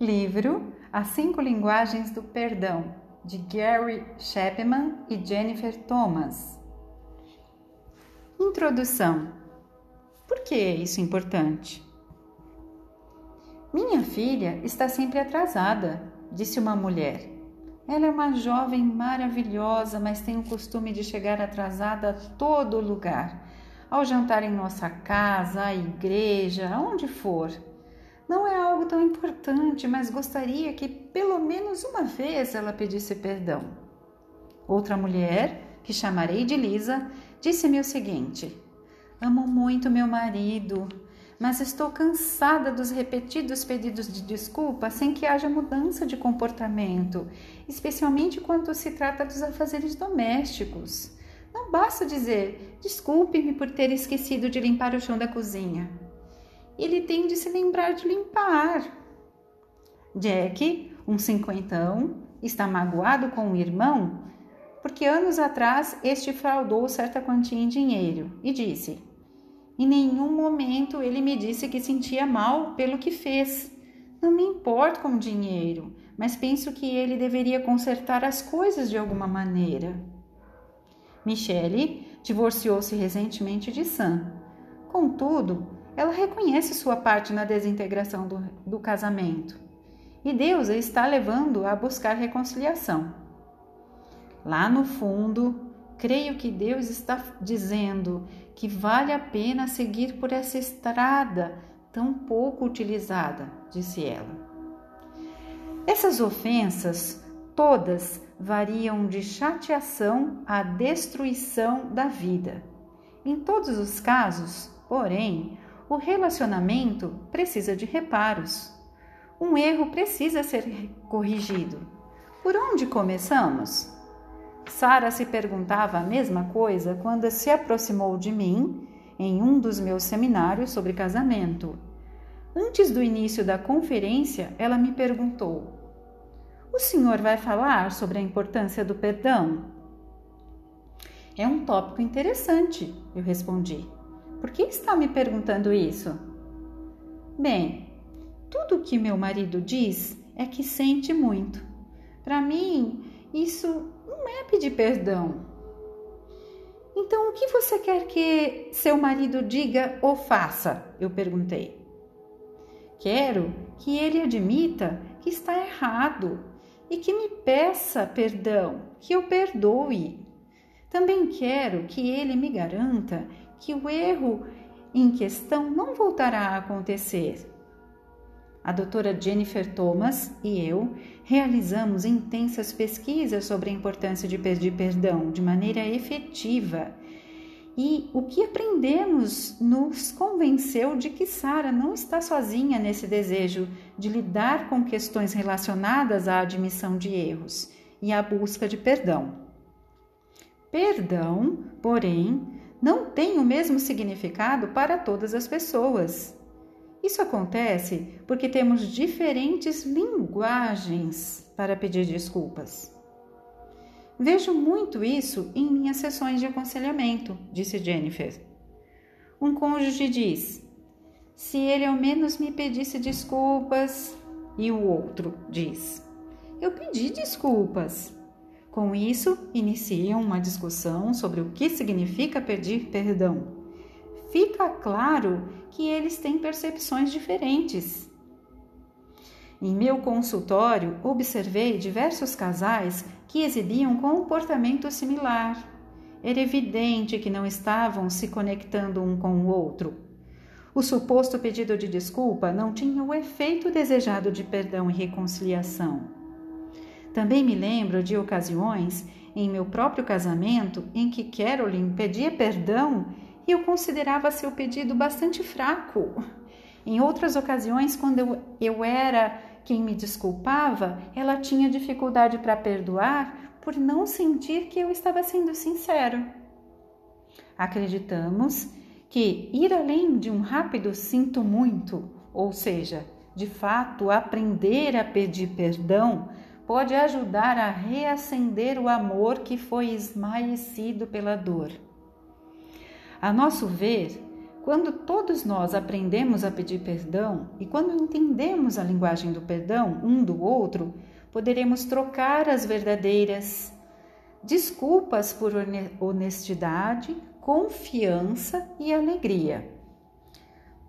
Livro As Cinco Linguagens do Perdão, de Gary Chapman e Jennifer Thomas. Introdução. Por que isso é importante? Minha filha está sempre atrasada, disse uma mulher. Ela é uma jovem maravilhosa, mas tem o costume de chegar atrasada a todo lugar. Ao jantar em nossa casa, à igreja, aonde for. Não é algo tão importante, mas gostaria que pelo menos uma vez ela pedisse perdão. Outra mulher, que chamarei de Lisa, disse-me o seguinte: Amo muito meu marido, mas estou cansada dos repetidos pedidos de desculpa sem que haja mudança de comportamento, especialmente quando se trata dos afazeres domésticos. Não basta dizer desculpe-me por ter esquecido de limpar o chão da cozinha ele tem de se lembrar de limpar. Jack, um cinquentão, está magoado com o irmão porque anos atrás este fraudou certa quantia em dinheiro e disse: Em nenhum momento ele me disse que sentia mal pelo que fez. Não me importo com o dinheiro, mas penso que ele deveria consertar as coisas de alguma maneira. Michele divorciou-se recentemente de Sam. Contudo, ela reconhece sua parte na desintegração do, do casamento e Deus a está levando a buscar reconciliação. Lá no fundo, creio que Deus está dizendo que vale a pena seguir por essa estrada tão pouco utilizada, disse ela. Essas ofensas todas variam de chateação à destruição da vida. Em todos os casos, porém, o relacionamento precisa de reparos. Um erro precisa ser corrigido. Por onde começamos? Sara se perguntava a mesma coisa quando se aproximou de mim em um dos meus seminários sobre casamento. Antes do início da conferência, ela me perguntou: O senhor vai falar sobre a importância do perdão? É um tópico interessante, eu respondi. Por que está me perguntando isso? Bem, tudo o que meu marido diz é que sente muito. Para mim, isso não é pedir perdão. Então, o que você quer que seu marido diga ou faça? Eu perguntei. Quero que ele admita que está errado e que me peça perdão, que eu perdoe. Também quero que ele me garanta que o erro em questão não voltará a acontecer. A doutora Jennifer Thomas e eu realizamos intensas pesquisas sobre a importância de pedir perdão de maneira efetiva. E o que aprendemos nos convenceu de que Sara não está sozinha nesse desejo de lidar com questões relacionadas à admissão de erros e à busca de perdão. Perdão, porém, não tem o mesmo significado para todas as pessoas. Isso acontece porque temos diferentes linguagens para pedir desculpas. Vejo muito isso em minhas sessões de aconselhamento, disse Jennifer. Um cônjuge diz: se ele ao menos me pedisse desculpas, e o outro diz: eu pedi desculpas. Com isso, iniciam uma discussão sobre o que significa pedir perdão. Fica claro que eles têm percepções diferentes. Em meu consultório, observei diversos casais que exibiam comportamento similar. Era evidente que não estavam se conectando um com o outro. O suposto pedido de desculpa não tinha o efeito desejado de perdão e reconciliação. Também me lembro de ocasiões em meu próprio casamento em que Carolyn pedia perdão e eu considerava seu pedido bastante fraco. Em outras ocasiões, quando eu, era quem me desculpava, ela tinha dificuldade para perdoar por não sentir que eu estava sendo sincero. Acreditamos que ir além de um rápido sinto muito, ou seja, de fato aprender a pedir perdão, pode ajudar a reacender o amor que foi esmaecido pela dor. A nosso ver, Quando todos nós aprendemos a pedir perdão e quando entendemos a linguagem do perdão um do outro, poderemos trocar as verdadeiras desculpas por honestidade, confiança e alegria.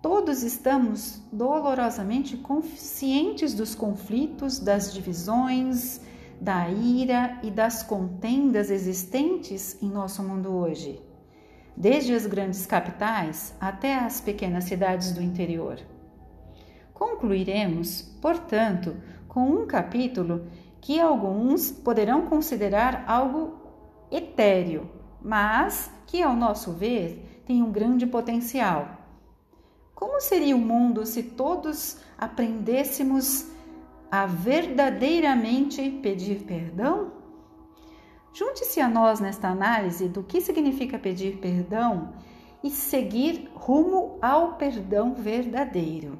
Todos estamos dolorosamente conscientes dos conflitos, das divisões, da ira e das contendas existentes em nosso mundo hoje, desde as grandes capitais até as pequenas cidades do interior. Concluiremos, portanto, com um capítulo que alguns poderão considerar algo etéreo, mas que, ao nosso ver, tem um grande potencial. Como seria o mundo se todos aprendêssemos a verdadeiramente pedir perdão? Junte-se a nós nesta análise do que significa pedir perdão e seguir rumo ao perdão verdadeiro.